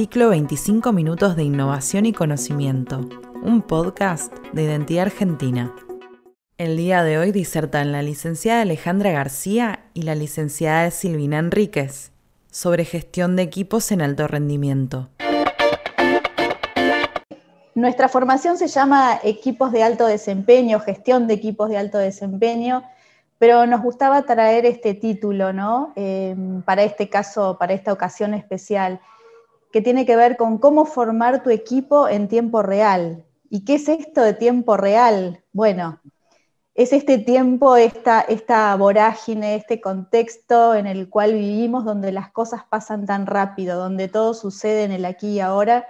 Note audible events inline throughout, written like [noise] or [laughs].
Ciclo 25 minutos de innovación y conocimiento, un podcast de identidad argentina. El día de hoy disertan la licenciada Alejandra García y la licenciada Silvina Enríquez sobre gestión de equipos en alto rendimiento. Nuestra formación se llama equipos de alto desempeño, gestión de equipos de alto desempeño, pero nos gustaba traer este título, ¿no? Eh, para este caso, para esta ocasión especial que tiene que ver con cómo formar tu equipo en tiempo real. ¿Y qué es esto de tiempo real? Bueno, es este tiempo, esta, esta vorágine, este contexto en el cual vivimos, donde las cosas pasan tan rápido, donde todo sucede en el aquí y ahora,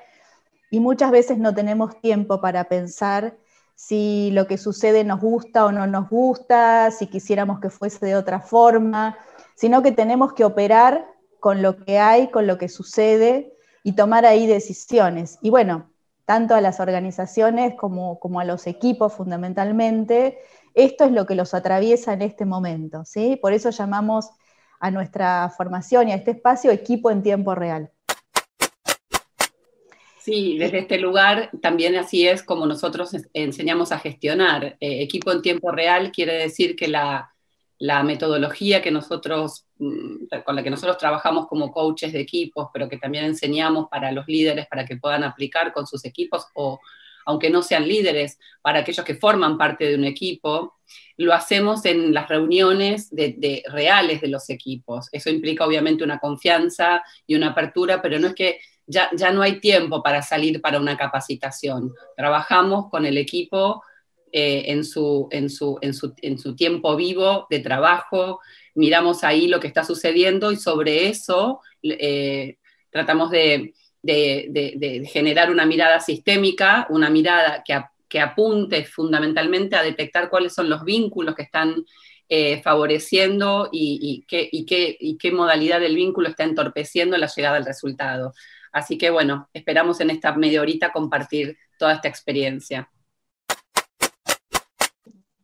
y muchas veces no tenemos tiempo para pensar si lo que sucede nos gusta o no nos gusta, si quisiéramos que fuese de otra forma, sino que tenemos que operar con lo que hay, con lo que sucede, y tomar ahí decisiones. Y bueno, tanto a las organizaciones como, como a los equipos fundamentalmente, esto es lo que los atraviesa en este momento. ¿sí? Por eso llamamos a nuestra formación y a este espacio equipo en tiempo real. Sí, desde este lugar también así es como nosotros enseñamos a gestionar. Eh, equipo en tiempo real quiere decir que la, la metodología que nosotros, mm, con la que nosotros trabajamos como coaches de equipos, pero que también enseñamos para los líderes para que puedan aplicar con sus equipos o aunque no sean líderes, para aquellos que forman parte de un equipo, lo hacemos en las reuniones de, reales de los equipos. Eso implica obviamente una confianza y una apertura, pero no es que ya, ya no hay tiempo para salir para una capacitación. Trabajamos con el equipo eh, en, su, en, su, en, su, en, su, tiempo vivo de trabajo, miramos ahí lo que está sucediendo y sobre eso eh, tratamos de, de, generar una mirada sistémica, una mirada que, que, apunte fundamentalmente a detectar cuáles son los vínculos que están eh, favoreciendo y, y, qué, y, qué, y qué modalidad del vínculo está entorpeciendo la llegada al resultado. Así que bueno, esperamos en esta media horita compartir toda esta experiencia.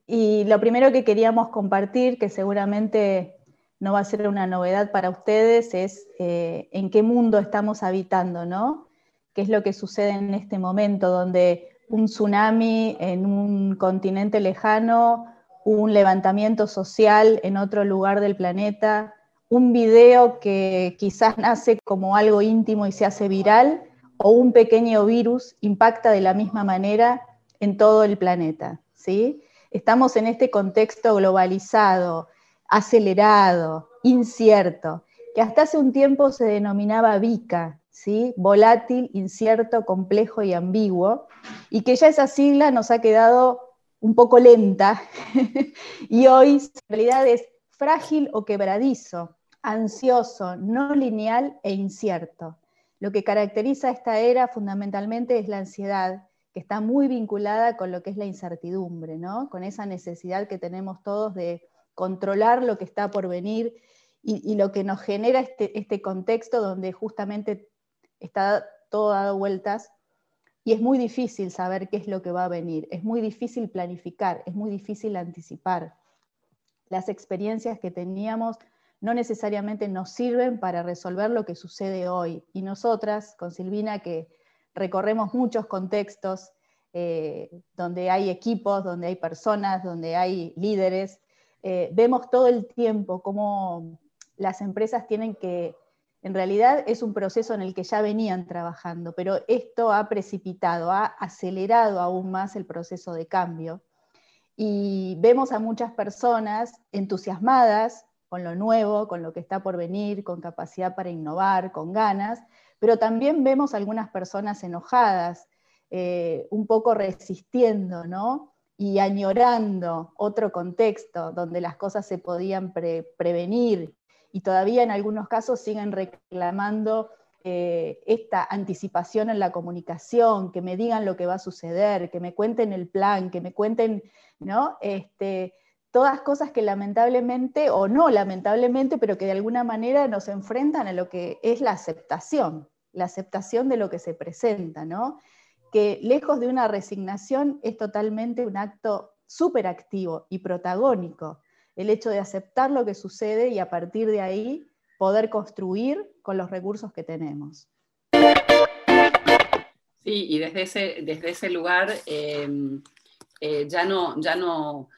Y lo primero que queríamos compartir, que seguramente no va a ser una novedad para ustedes, es eh, en qué mundo estamos habitando, ¿no? ¿Qué es lo que sucede en este momento donde un tsunami en un continente lejano, un levantamiento social en otro lugar del planeta, un video que quizás nace como algo íntimo y se hace viral, o un pequeño virus impacta de la misma manera en todo el planeta, ¿sí? Estamos en este contexto globalizado, acelerado, incierto, que hasta hace un tiempo se denominaba VICA, ¿sí? volátil, incierto, complejo y ambiguo, y que ya esa sigla nos ha quedado un poco lenta, [laughs] y hoy en realidad es frágil o quebradizo, ansioso, no lineal e incierto. Lo que caracteriza esta era fundamentalmente es la ansiedad, que está muy vinculada con lo que es la incertidumbre, ¿no? con esa necesidad que tenemos todos de controlar lo que está por venir y, lo que nos genera este, este, contexto donde justamente está todo dado vueltas y es muy difícil saber qué es lo que va a venir, es muy difícil planificar, es muy difícil anticipar. Las experiencias que teníamos no necesariamente nos sirven para resolver lo que sucede hoy. Y nosotras, con Silvina, que recorremos muchos contextos eh, donde hay equipos, donde hay personas, donde hay líderes. Eh, vemos todo el tiempo cómo las empresas tienen que, en realidad es un proceso en el que ya venían trabajando, pero esto ha precipitado, ha acelerado aún más el proceso de cambio. Y vemos a muchas personas entusiasmadas con lo nuevo, con lo que está por venir, con capacidad para innovar, con ganas, pero también vemos algunas personas enojadas, eh, un poco resistiendo, ¿no? Y añorando otro contexto donde las cosas se podían prevenir y todavía en algunos casos siguen reclamando eh, esta anticipación en la comunicación, que me digan lo que va a suceder, que me cuenten el plan, que me cuenten, ¿no? Este, todas cosas que lamentablemente, o no lamentablemente, pero que de alguna manera nos enfrentan a lo que es la aceptación, la aceptación de lo que se presenta, ¿no? que lejos de una resignación es totalmente un acto súper activo y protagónico, el hecho de aceptar lo que sucede y a partir de ahí poder construir con los recursos que tenemos. Sí, y desde ese, desde ese lugar eh, eh, ya no, ya no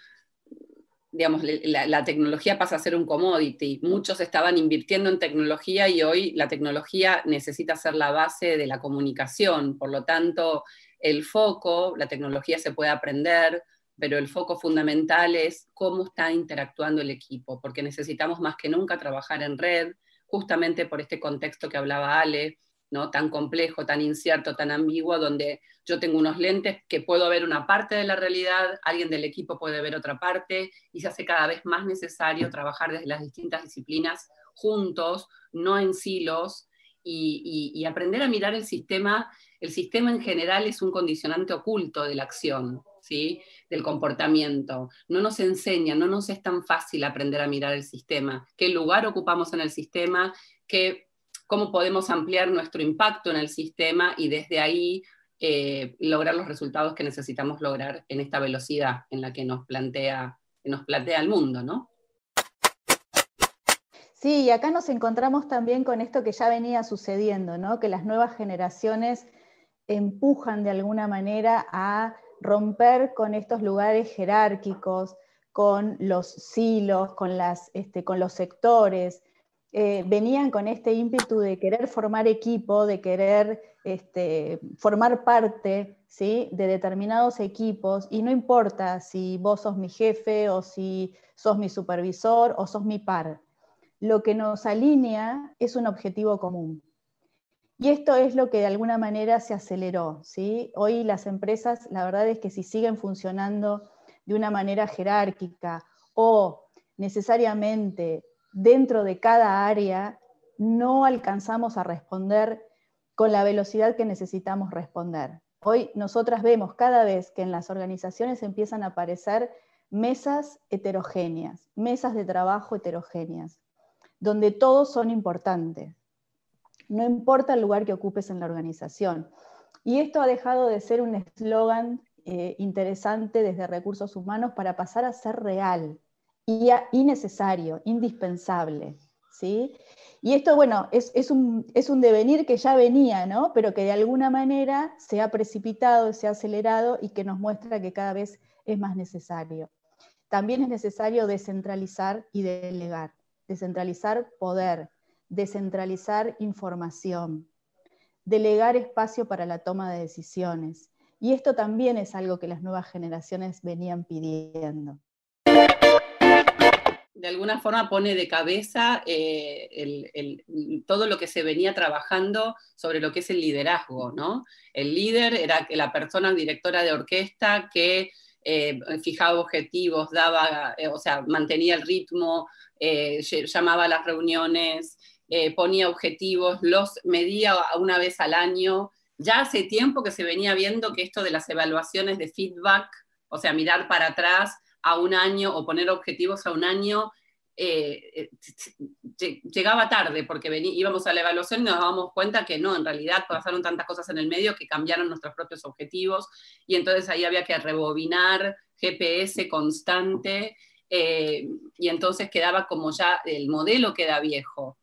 digamos, la, tecnología pasa a ser un commodity. Muchos estaban invirtiendo en tecnología y hoy la tecnología necesita ser la base de la comunicación. Por lo tanto, el foco, la tecnología se puede aprender, pero el foco fundamental es cómo está interactuando el equipo, porque necesitamos más que nunca trabajar en red, justamente por este contexto que hablaba Ale, ¿no? tan complejo, tan incierto, tan ambiguo, donde yo tengo unos lentes que puedo ver una parte de la realidad, alguien del equipo puede ver otra parte, y se hace cada vez más necesario trabajar desde las distintas disciplinas juntos, no en silos, y, aprender a mirar el sistema. El sistema en general es un condicionante oculto de la acción, ¿sí? del comportamiento. No nos enseña, no nos es tan fácil aprender a mirar el sistema, qué lugar ocupamos en el sistema, qué cómo podemos ampliar nuestro impacto en el sistema y desde ahí eh, lograr los resultados que necesitamos lograr en esta velocidad en la que nos plantea, nos plantea el mundo, ¿no? Sí, y acá nos encontramos también con esto que ya venía sucediendo, ¿no? que las nuevas generaciones empujan de alguna manera a romper con estos lugares jerárquicos, con los silos, con, las, este, con los sectores, eh, venían con este ímpetu de querer formar equipo, de querer este, formar parte ¿sí? de determinados equipos, y no importa si vos sos mi jefe o si sos mi supervisor o sos mi par, lo que nos alinea es un objetivo común. Y esto es lo que de alguna manera se aceleró. ¿sí? Hoy las empresas, la verdad es que si siguen funcionando de una manera jerárquica o necesariamente dentro de cada área no alcanzamos a responder con la velocidad que necesitamos responder. Hoy nosotras vemos cada vez que en las organizaciones empiezan a aparecer mesas heterogéneas, mesas de trabajo heterogéneas, donde todos son importantes. No importa el lugar que ocupes en la organización. Y esto ha dejado de ser un eslogan eh, interesante desde recursos humanos para pasar a ser real y, necesario, indispensable. ¿sí? Y esto, bueno, es, un, es, un, devenir que ya venía, ¿no? pero que de alguna manera se ha precipitado, se ha acelerado y que nos muestra que cada vez es más necesario. También es necesario descentralizar y delegar, descentralizar poder, descentralizar información, delegar espacio para la toma de decisiones. Y esto también es algo que las nuevas generaciones venían pidiendo de alguna forma pone de cabeza eh, todo lo que se venía trabajando sobre lo que es el liderazgo, ¿no? El líder era la persona directora de orquesta que eh, fijaba objetivos, daba, eh, o sea, mantenía el ritmo, llamaba a las reuniones, ponía objetivos, los medía una vez al año. Ya hace tiempo que se venía viendo que esto de las evaluaciones de feedback, o sea, mirar para atrás, a un año o poner objetivos a un año, eh, eh, llegaba tarde porque íbamos a la evaluación y nos dábamos cuenta que no, en realidad pasaron tantas cosas en el medio que cambiaron nuestros propios objetivos y entonces ahí había que rebobinar GPS constante eh, y entonces quedaba como ya el modelo queda viejo.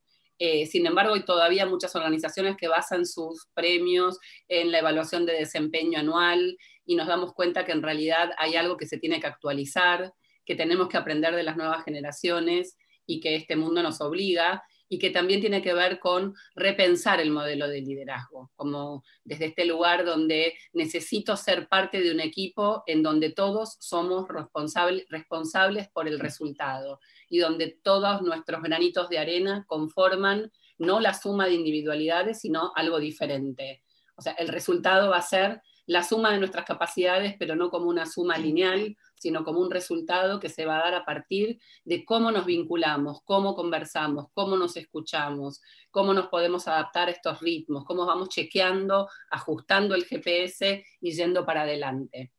sin embargo, hay todavía muchas organizaciones que basan sus premios en la evaluación de desempeño anual y nos damos cuenta que en realidad hay algo que se tiene que actualizar, que tenemos que aprender de las nuevas generaciones y que este mundo nos obliga y que también tiene que ver con repensar el modelo de liderazgo, como desde este lugar donde necesito ser parte de un equipo en donde todos somos responsables por el resultado y donde todos nuestros granitos de arena conforman no la suma de individualidades, sino algo diferente. O sea, el resultado va a ser la suma de nuestras capacidades, pero no como una suma lineal, sino como un resultado que se va a dar a partir de cómo nos vinculamos, cómo conversamos, cómo nos escuchamos, cómo nos podemos adaptar a estos ritmos, cómo vamos chequeando, ajustando el GPS y yendo para adelante.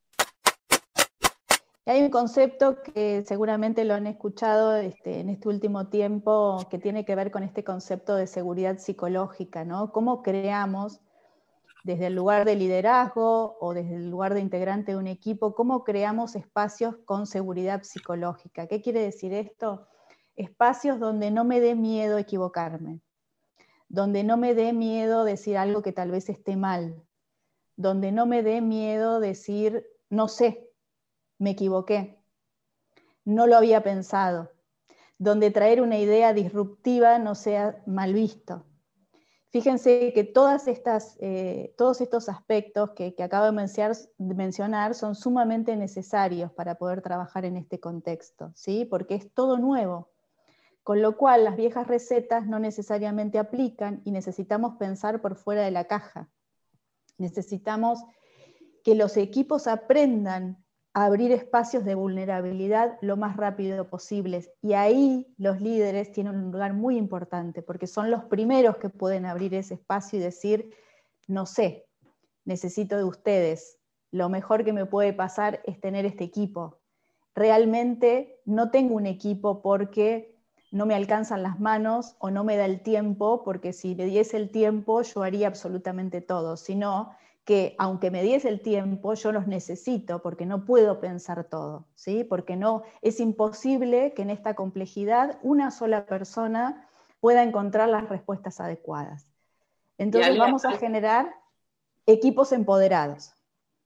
Hay un concepto que seguramente lo han escuchado este, en este último tiempo que tiene que ver con este concepto de seguridad psicológica, ¿no? Cómo creamos desde el lugar de liderazgo o desde el lugar de integrante de un equipo, cómo creamos espacios con seguridad psicológica. ¿Qué quiere decir esto? Espacios donde no me dé miedo equivocarme, donde no me dé miedo decir algo que tal vez esté mal, donde no me dé miedo decir, no sé, me equivoqué, no lo había pensado, donde traer una idea disruptiva no sea mal visto. Fíjense que todas estas, eh, todos estos aspectos que, acabo de mencionar, son sumamente necesarios para poder trabajar en este contexto, ¿sí? porque es todo nuevo. Con lo cual las viejas recetas no necesariamente aplican y necesitamos pensar por fuera de la caja. Necesitamos que los equipos aprendan abrir espacios de vulnerabilidad lo más rápido posible. Y ahí los líderes tienen un lugar muy importante, porque son los primeros que pueden abrir ese espacio y decir, no sé, necesito de ustedes, lo mejor que me puede pasar es tener este equipo. Realmente no tengo un equipo porque no me alcanzan las manos o no me da el tiempo, porque si me diese el tiempo yo haría absolutamente todo, sino que aunque me diese el tiempo, yo los necesito porque no puedo pensar todo, ¿sí? porque no, es imposible que en esta complejidad una sola persona pueda encontrar las respuestas adecuadas. Entonces vamos a generar equipos empoderados.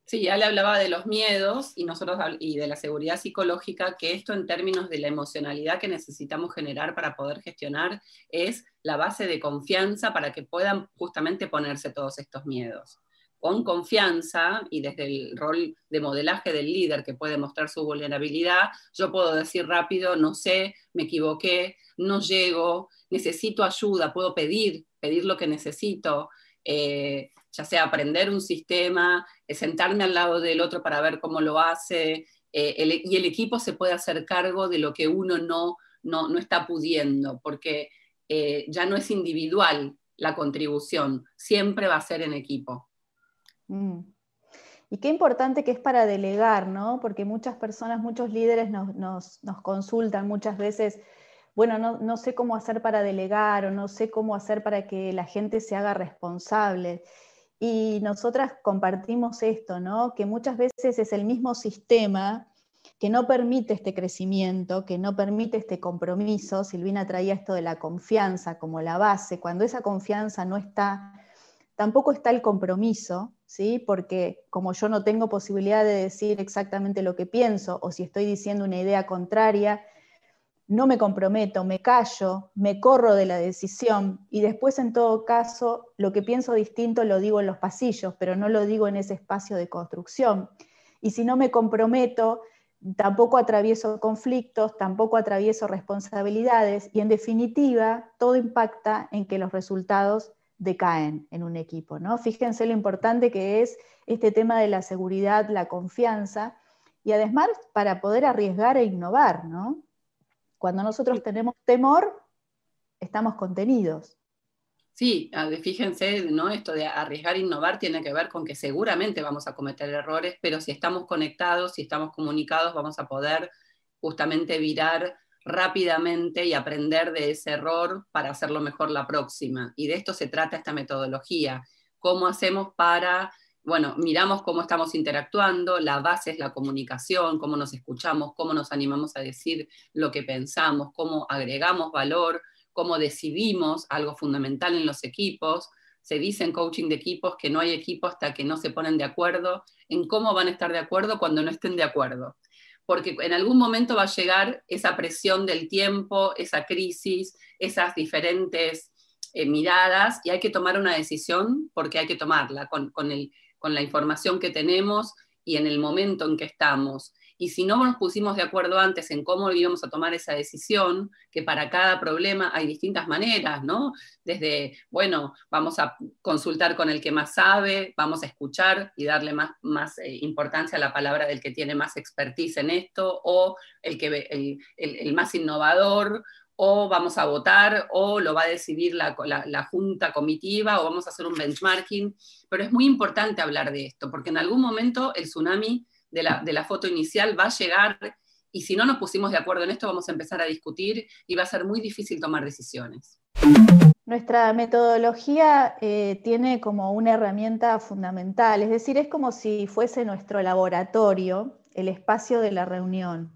Sí, ya le hablaba de los miedos y nosotros y de la seguridad psicológica, que esto en términos de la emocionalidad que necesitamos generar para poder gestionar es la base de confianza para que puedan justamente ponerse todos estos miedos con confianza y desde el rol de modelaje del líder que puede mostrar su vulnerabilidad, yo puedo decir rápido, no sé, me equivoqué, no llego, necesito ayuda, puedo pedir, pedir lo que necesito, eh, ya sea aprender un sistema, eh, sentarme al lado del otro para ver cómo lo hace, eh, y el equipo se puede hacer cargo de lo que uno no, no, está pudiendo, porque ya no es individual la contribución, siempre va a ser en equipo. Mm. Y qué importante que es para delegar, ¿no? Porque muchas personas, muchos líderes nos, consultan muchas veces, bueno, no, sé cómo hacer para delegar o no sé cómo hacer para que la gente se haga responsable. Y nosotras compartimos esto, ¿no? Que muchas veces es el mismo sistema que no permite este crecimiento, que no permite este compromiso. Silvina traía esto de la confianza como la base. Cuando esa confianza no está, tampoco está el compromiso, ¿sí? porque como yo no tengo posibilidad de decir exactamente lo que pienso o si estoy diciendo una idea contraria, no me comprometo, me callo, me corro de la decisión y después en todo caso lo que pienso distinto lo digo en los pasillos, pero no lo digo en ese espacio de construcción. Y si no me comprometo, tampoco atravieso conflictos, tampoco atravieso responsabilidades y en definitiva todo impacta en que los resultados decaen en un equipo. ¿no? Fíjense lo importante que es este tema de la seguridad, la confianza, y además para poder arriesgar e innovar. ¿no? Cuando nosotros tenemos temor, estamos contenidos. Sí, fíjense, ¿no? Esto de arriesgar e innovar tiene que ver con que seguramente vamos a cometer errores, pero si estamos conectados, si estamos comunicados, vamos a poder justamente virar rápidamente y aprender de ese error para hacerlo mejor la próxima. Y de esto se trata esta metodología. ¿Cómo hacemos para, bueno, miramos cómo estamos interactuando, la base es la comunicación, cómo nos escuchamos, cómo nos animamos a decir lo que pensamos, cómo agregamos valor, cómo decidimos algo fundamental en los equipos. Se dice en coaching de equipos que no hay equipo hasta que no se ponen de acuerdo en cómo van a estar de acuerdo cuando no estén de acuerdo porque en algún momento va a llegar esa presión del tiempo, esa crisis, esas diferentes eh, miradas y hay que tomar una decisión porque hay que tomarla con, con, con la información que tenemos y en el momento en que estamos. Y si no nos pusimos de acuerdo antes en cómo íbamos a tomar esa decisión, que para cada problema hay distintas maneras, ¿no? Desde, bueno, vamos a consultar con el que más sabe, vamos a escuchar y darle más, más eh, importancia a la palabra del que tiene más expertise en esto, o el, que, el, el, más innovador, o vamos a votar, o lo va a decidir la, la, junta comitiva, o vamos a hacer un benchmarking. Pero es muy importante hablar de esto, porque en algún momento el tsunami de la, foto inicial va a llegar y si no nos pusimos de acuerdo en esto vamos a empezar a discutir y va a ser muy difícil tomar decisiones. Nuestra metodología eh, tiene como una herramienta fundamental, es decir, es como si fuese nuestro laboratorio, el espacio de la reunión.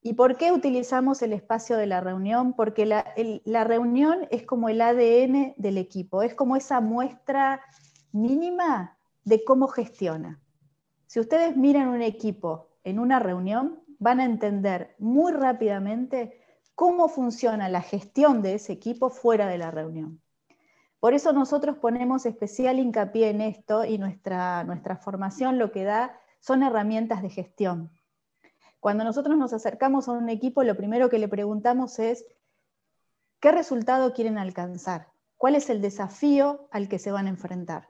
¿Y por qué utilizamos el espacio de la reunión? Porque la, la reunión es como el ADN del equipo, es como esa muestra mínima de cómo gestiona. Si ustedes miran un equipo en una reunión, van a entender muy rápidamente cómo funciona la gestión de ese equipo fuera de la reunión. Por eso nosotros ponemos especial hincapié en esto y nuestra, nuestra formación lo que da son herramientas de gestión. Cuando nosotros nos acercamos a un equipo, lo primero que le preguntamos es, ¿qué resultado quieren alcanzar? ¿Cuál es el desafío al que se van a enfrentar?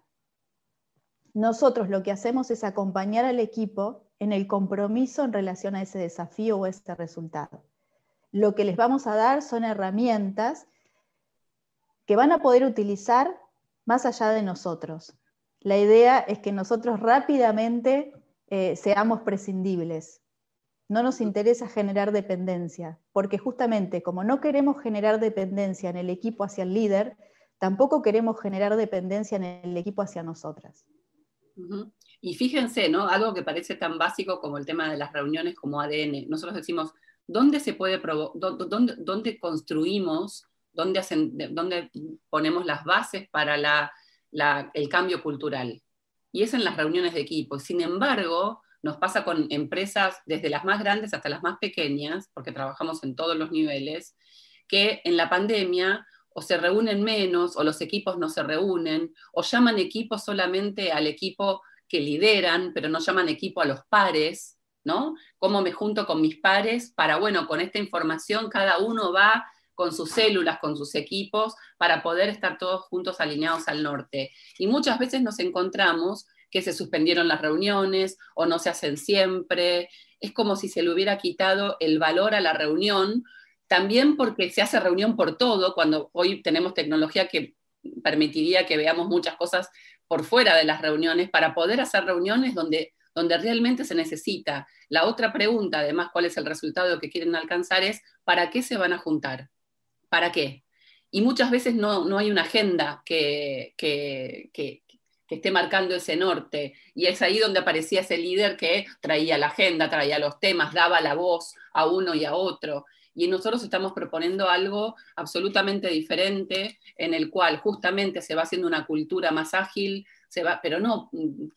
Nosotros lo que hacemos es acompañar al equipo en el compromiso en relación a ese desafío o ese resultado. Lo que les vamos a dar son herramientas que van a poder utilizar más allá de nosotros. La idea es que nosotros rápidamente eh, seamos prescindibles. No nos interesa generar dependencia, porque justamente como no queremos generar dependencia en el equipo hacia el líder, tampoco queremos generar dependencia en el equipo hacia nosotras. Y fíjense, ¿no? Algo que parece tan básico como el tema de las reuniones como ADN. Nosotros decimos, ¿dónde se puede dónde, dónde, construimos, dónde, hacen, dónde ponemos las bases para la, el cambio cultural? Y es en las reuniones de equipo. Sin embargo, nos pasa con empresas desde las más grandes hasta las más pequeñas, porque trabajamos en todos los niveles, que en la pandemia o se reúnen menos, o los equipos no se reúnen, o llaman equipo solamente al equipo que lideran, pero no llaman equipo a los pares, ¿no? ¿Cómo me junto con mis pares para, bueno, con esta información cada uno va con sus células, con sus equipos, para poder estar todos juntos alineados al norte? Y muchas veces nos encontramos que se suspendieron las reuniones o no se hacen siempre. Es como si se le hubiera quitado el valor a la reunión, también porque se hace reunión por todo, cuando hoy tenemos tecnología que permitiría que veamos muchas cosas por fuera de las reuniones para poder hacer reuniones donde, donde realmente se necesita. La otra pregunta, además, cuál es el resultado que quieren alcanzar, es ¿para qué se van a juntar? ¿Para qué? Y muchas veces no, no hay una agenda que, que, que esté marcando ese norte. Y es ahí donde aparecía ese líder que traía la agenda, traía los temas, daba la voz a uno y a otro. Y nosotros estamos proponiendo algo absolutamente diferente, en el cual justamente se va haciendo una cultura más ágil, se va, pero no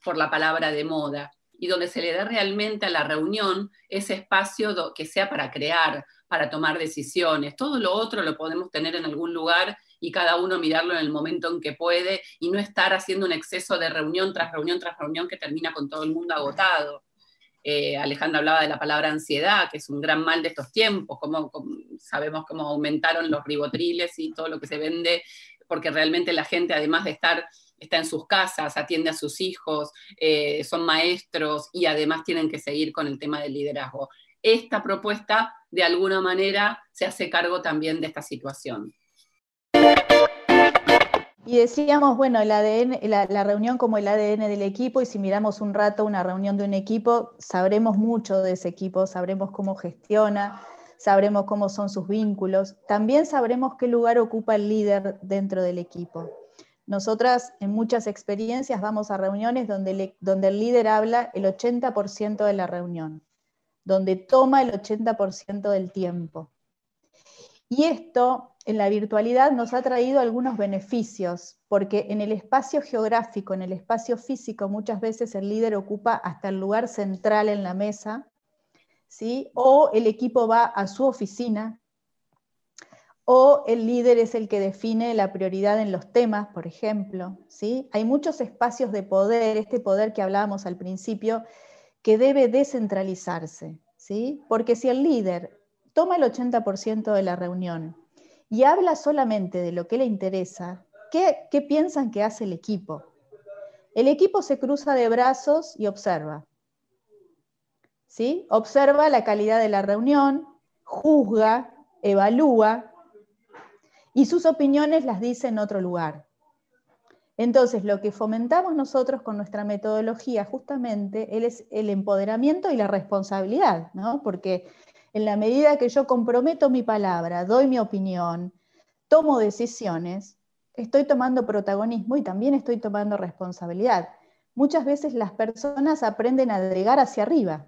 por la palabra de moda, y donde se le da realmente a la reunión ese espacio que sea para crear, para tomar decisiones. Todo lo otro lo podemos tener en algún lugar y cada uno mirarlo en el momento en que puede y no estar haciendo un exceso de reunión tras reunión tras reunión que termina con todo el mundo agotado. Eh, Alejandra hablaba de la palabra ansiedad, que es un gran mal de estos tiempos, como, sabemos cómo aumentaron los ribotriles y todo lo que se vende, porque realmente la gente, además de estar, está en sus casas, atiende a sus hijos, eh, son maestros y además tienen que seguir con el tema del liderazgo. Esta propuesta, de alguna manera, se hace cargo también de esta situación. Y decíamos, bueno, el ADN, la, reunión como el ADN del equipo, y si miramos un rato una reunión de un equipo, sabremos mucho de ese equipo, sabremos cómo gestiona, sabremos cómo son sus vínculos, también sabremos qué lugar ocupa el líder dentro del equipo. Nosotras en muchas experiencias vamos a reuniones donde, donde el líder habla el 80% de la reunión, donde toma el 80% del tiempo. Y esto en la virtualidad nos ha traído algunos beneficios, porque en el espacio geográfico, en el espacio físico, muchas veces el líder ocupa hasta el lugar central en la mesa, ¿sí? o el equipo va a su oficina, o el líder es el que define la prioridad en los temas, por ejemplo. ¿sí? Hay muchos espacios de poder, este poder que hablábamos al principio, que debe descentralizarse, ¿sí? porque si el líder toma el 80% de la reunión, y habla solamente de lo que le interesa, ¿qué, piensan que hace el equipo? El equipo se cruza de brazos y observa. ¿Sí? Observa la calidad de la reunión, juzga, evalúa y sus opiniones las dice en otro lugar. Entonces, lo que fomentamos nosotros con nuestra metodología justamente es el empoderamiento y la responsabilidad, ¿no? Porque en la medida que yo comprometo mi palabra, doy mi opinión, tomo decisiones, estoy tomando protagonismo y también estoy tomando responsabilidad. Muchas veces las personas aprenden a delegar hacia arriba,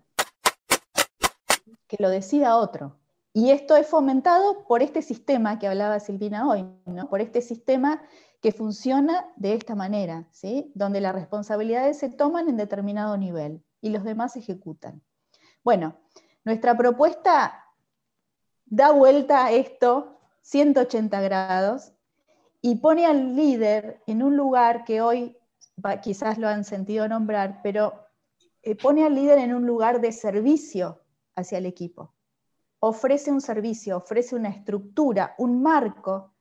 que lo decida otro. Y esto es fomentado por este sistema que hablaba Silvina hoy, ¿no? por este sistema que funciona de esta manera, ¿sí? donde las responsabilidades se toman en determinado nivel y los demás ejecutan. Bueno, nuestra propuesta da vuelta a esto 180 grados y pone al líder en un lugar que hoy quizás lo han sentido nombrar, pero eh, pone al líder en un lugar de servicio hacia el equipo. Ofrece un servicio, ofrece una estructura, un marco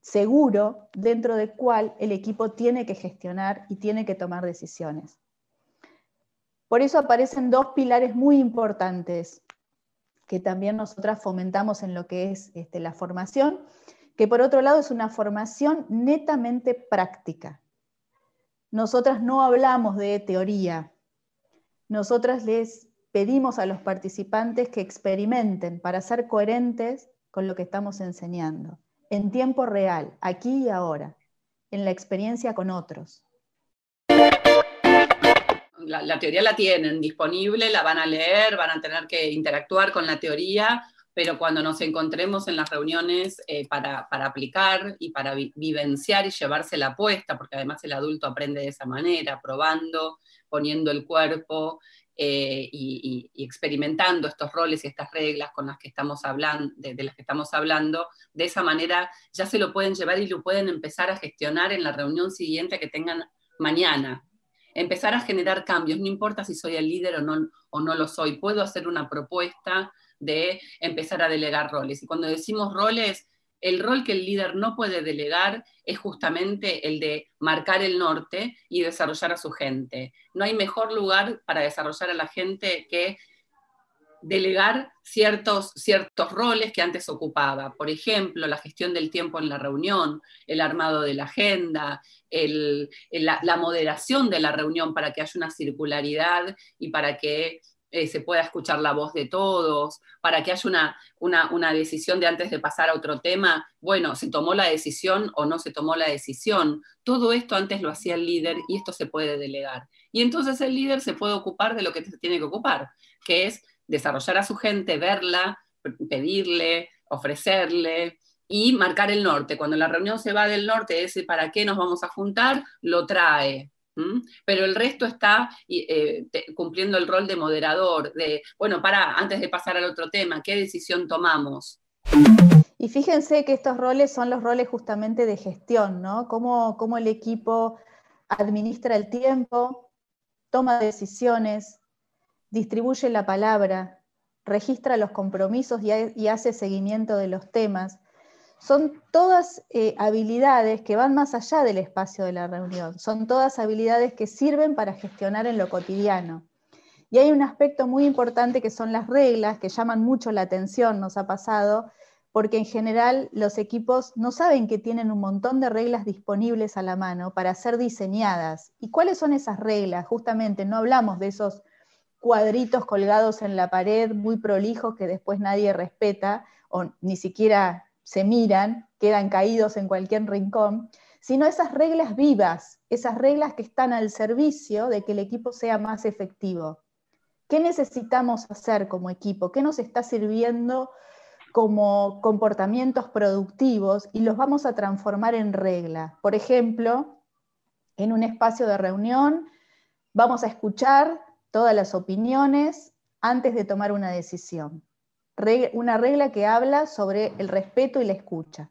seguro dentro del cual el equipo tiene que gestionar y tiene que tomar decisiones. Por eso aparecen dos pilares muy importantes que también nosotras fomentamos en lo que es este, la formación, que por otro lado es una formación netamente práctica. Nosotras no hablamos de teoría, nosotras les pedimos a los participantes que experimenten para ser coherentes con lo que estamos enseñando en tiempo real, aquí y ahora, en la experiencia con otros. La, teoría la tienen disponible, la van a leer, van a tener que interactuar con la teoría, pero cuando nos encontremos en las reuniones eh, para, aplicar y para vivenciar y llevarse la apuesta, porque además el adulto aprende de esa manera, probando, poniendo el cuerpo, eh, y, experimentando estos roles y estas reglas con las que estamos hablando, de, las que estamos hablando, de esa manera ya se lo pueden llevar y lo pueden empezar a gestionar en la reunión siguiente que tengan mañana. Empezar a generar cambios, no importa si soy el líder o no, o no lo soy, puedo hacer una propuesta de empezar a delegar roles. Y cuando decimos roles, el rol que el líder no puede delegar es justamente el de marcar el norte y desarrollar a su gente. No hay mejor lugar para desarrollar a la gente que delegar ciertos, ciertos roles que antes ocupaba. Por ejemplo, la gestión del tiempo en la reunión, el armado de la agenda, la moderación de la reunión para que haya una circularidad y para que eh, se pueda escuchar la voz de todos, para que haya una, una, decisión de antes de pasar a otro tema, bueno, se tomó la decisión o no se tomó la decisión. Todo esto antes lo hacía el líder y esto se puede delegar. Y entonces el líder se puede ocupar de lo que tiene que ocupar, que es desarrollar a su gente, verla, pedirle, ofrecerle, y marcar el norte. Cuando la reunión se va del norte, ese para qué nos vamos a juntar, lo trae. Pero el resto está eh, cumpliendo el rol de moderador, de, bueno, para, antes de pasar al otro tema, ¿qué decisión tomamos? Y fíjense que estos roles son los roles justamente de gestión, ¿no? Cómo, cómo el equipo administra el tiempo, toma decisiones, distribuye la palabra, registra los compromisos y hace seguimiento de los temas son todas eh, habilidades que van más allá del espacio de la reunión, son todas habilidades que sirven para gestionar en lo cotidiano. Y hay un aspecto muy importante que son las reglas, que llaman mucho la atención, nos ha pasado, porque en general los equipos no saben que tienen un montón de reglas disponibles a la mano para ser diseñadas. ¿Y cuáles son esas reglas? Justamente no hablamos de esos cuadritos colgados en la pared muy prolijos que después nadie respeta o ni siquiera se miran, quedan caídos en cualquier rincón, sino esas reglas vivas, esas reglas que están al servicio de que el equipo sea más efectivo. ¿Qué necesitamos hacer como equipo? ¿Qué nos está sirviendo como comportamientos productivos y los vamos a transformar en regla? Por ejemplo, en un espacio de reunión vamos a escuchar todas las opiniones antes de tomar una decisión una regla que habla sobre el respeto y la escucha.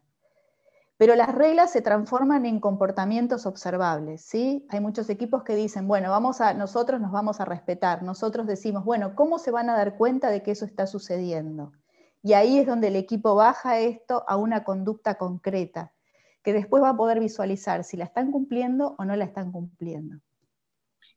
Pero las reglas se transforman en comportamientos observables, ¿sí? Hay muchos equipos que dicen, bueno, vamos a, nosotros nos vamos a respetar. Nosotros decimos, bueno, ¿cómo se van a dar cuenta de que eso está sucediendo? Y ahí es donde el equipo baja esto a una conducta concreta, que después va a poder visualizar si la están cumpliendo o no la están cumpliendo.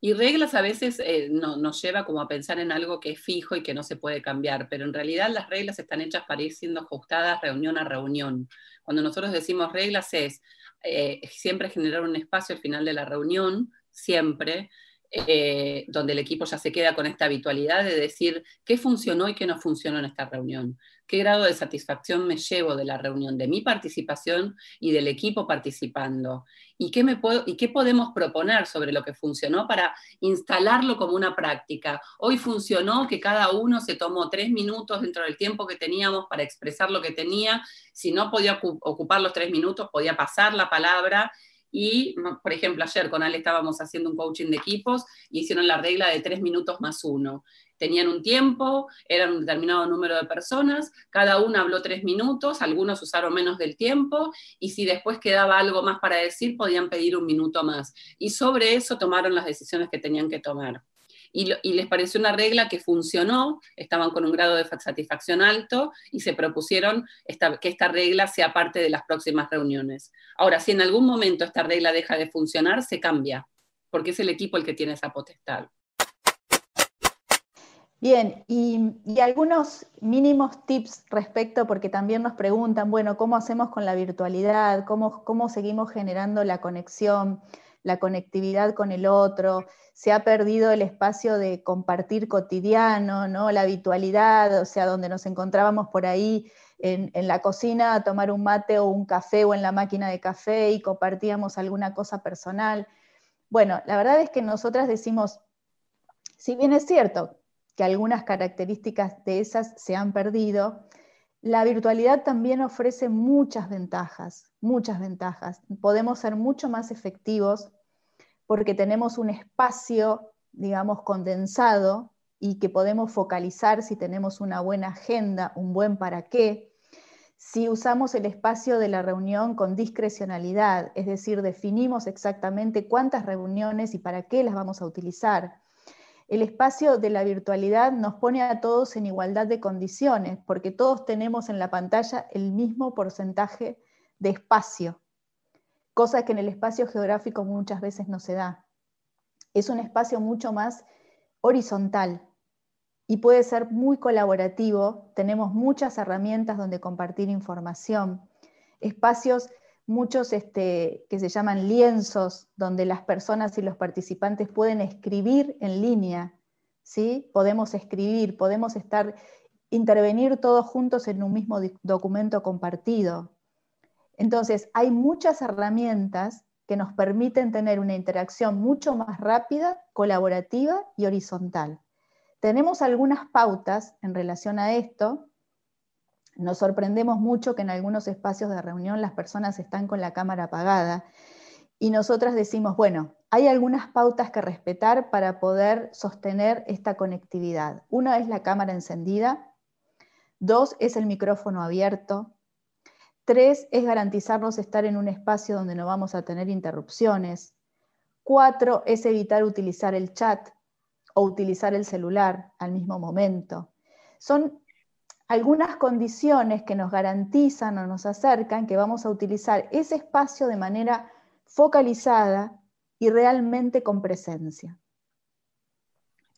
Y reglas a veces eh, nos lleva como a pensar en algo que es fijo y que no se puede cambiar, pero en realidad las reglas están hechas para ir siendo ajustadas reunión a reunión. Cuando nosotros decimos reglas es eh, siempre generar un espacio al final de la reunión, siempre, eh, donde el equipo ya se queda con esta habitualidad de decir qué funcionó y qué no funcionó en esta reunión, qué grado de satisfacción me llevo de la reunión, de mi participación y del equipo participando, y qué, puedo, podemos proponer sobre lo que funcionó para instalarlo como una práctica. Hoy funcionó que cada uno se tomó tres minutos dentro del tiempo que teníamos para expresar lo que tenía, si no podía ocupar los tres minutos, podía pasar la palabra y, por ejemplo, ayer con Ale estábamos haciendo un coaching de equipos y hicieron la regla de tres minutos más uno. Tenían un tiempo, eran un determinado número de personas, cada uno habló tres minutos, algunos usaron menos del tiempo y si después quedaba algo más para decir, podían pedir un minuto más. Y sobre eso tomaron las decisiones que tenían que tomar y, les pareció una regla que funcionó, estaban con un grado de satisfacción alto y se propusieron que esta regla sea parte de las próximas reuniones. Ahora, si en algún momento esta regla deja de funcionar, se cambia, porque es el equipo el que tiene esa potestad. Bien, y, algunos mínimos tips respecto, porque también nos preguntan, bueno, ¿cómo hacemos con la virtualidad? ¿Cómo, cómo seguimos generando la conexión? la conectividad con el otro, se ha perdido el espacio de compartir cotidiano, ¿no? la habitualidad, o sea, donde nos encontrábamos por ahí en, la cocina a tomar un mate o un café o en la máquina de café y compartíamos alguna cosa personal. Bueno, la verdad es que nosotras decimos, si bien es cierto que algunas características de esas se han perdido, la virtualidad también ofrece muchas ventajas, muchas ventajas. Podemos ser mucho más efectivos porque tenemos un espacio, digamos, condensado y que podemos focalizar si tenemos una buena agenda, un buen para qué. Si usamos el espacio de la reunión con discrecionalidad, es decir, definimos exactamente cuántas reuniones y para qué las vamos a utilizar el espacio de la virtualidad nos pone a todos en igualdad de condiciones, porque todos tenemos en la pantalla el mismo porcentaje de espacio, cosa que en el espacio geográfico muchas veces no se da. Es un espacio mucho más horizontal y puede ser muy colaborativo. Tenemos muchas herramientas donde compartir información, espacios muchos este, que se llaman lienzos, donde las personas y los participantes pueden escribir en línea, ¿sí? Podemos escribir, podemos estar, intervenir todos juntos en un mismo documento compartido. Entonces, hay muchas herramientas que nos permiten tener una interacción mucho más rápida, colaborativa y horizontal. Tenemos algunas pautas en relación a esto, nos sorprendemos mucho que en algunos espacios de reunión las personas están con la cámara apagada y nosotras decimos, bueno, hay algunas pautas que respetar para poder sostener esta conectividad. Una es la cámara encendida, dos es el micrófono abierto, tres es garantizarnos estar en un espacio donde no vamos a tener interrupciones, cuatro es evitar utilizar el chat o utilizar el celular al mismo momento. Son algunas condiciones que nos garantizan o nos acercan que vamos a utilizar ese espacio de manera focalizada y realmente con presencia.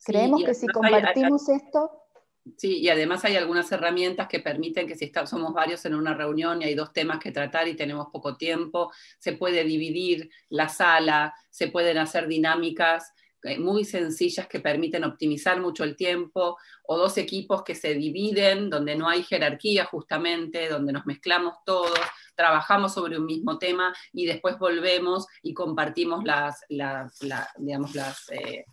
Creemos que si compartimos esto... Sí, y además hay algunas herramientas que permiten que si somos varios en una reunión y hay dos temas que tratar y tenemos poco tiempo, se puede dividir la sala, se pueden hacer dinámicas muy sencillas que permiten optimizar mucho el tiempo, o dos equipos que se dividen, donde no hay jerarquía justamente, donde nos mezclamos todos, trabajamos sobre un mismo tema y después volvemos y compartimos las, digamos, las, eh,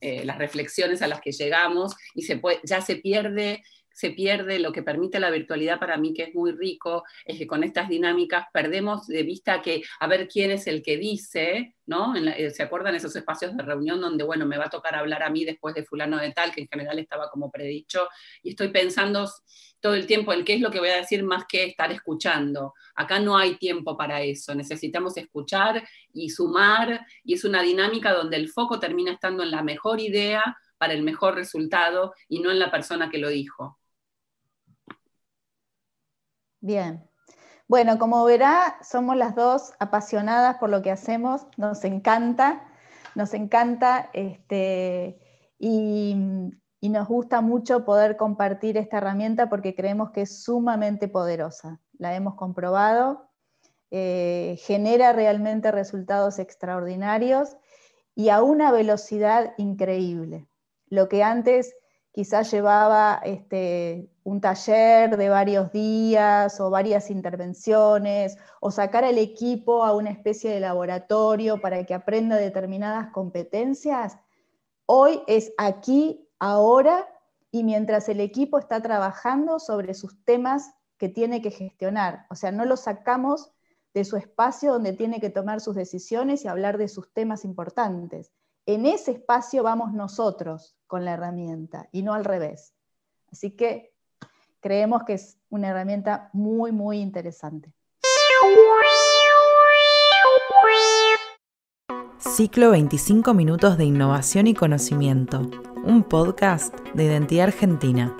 eh, las reflexiones a las que llegamos y se ya se pierde se pierde, lo que permite la virtualidad para mí, que es muy rico, es que con estas dinámicas perdemos de vista que a ver quién es el que dice, ¿no? Eh, ¿Se acuerdan esos espacios de reunión donde, bueno, me va a tocar hablar a mí después de fulano de tal, que en general estaba como predicho, y estoy pensando todo el tiempo en qué es lo que voy a decir más que estar escuchando. Acá no hay tiempo para eso, necesitamos escuchar y sumar, y es una dinámica donde el foco termina estando en la mejor idea para el mejor resultado y no en la persona que lo dijo. Bien. Bueno, como verá, somos las dos apasionadas por lo que hacemos, nos encanta, nos encanta este, y, nos gusta mucho poder compartir esta herramienta porque creemos que es sumamente poderosa. La hemos comprobado, eh, genera realmente resultados extraordinarios y a una velocidad increíble. Lo que antes quizás llevaba este, un taller de varios días o varias intervenciones, o sacar al equipo a una especie de laboratorio para que aprenda determinadas competencias, hoy es aquí, ahora, y mientras el equipo está trabajando sobre sus temas que tiene que gestionar. O sea, no lo sacamos de su espacio donde tiene que tomar sus decisiones y hablar de sus temas importantes. En ese espacio vamos nosotros con la herramienta y no al revés. Así que creemos que es una herramienta muy, muy interesante. Ciclo 25 minutos de innovación y conocimiento, un podcast de identidad argentina.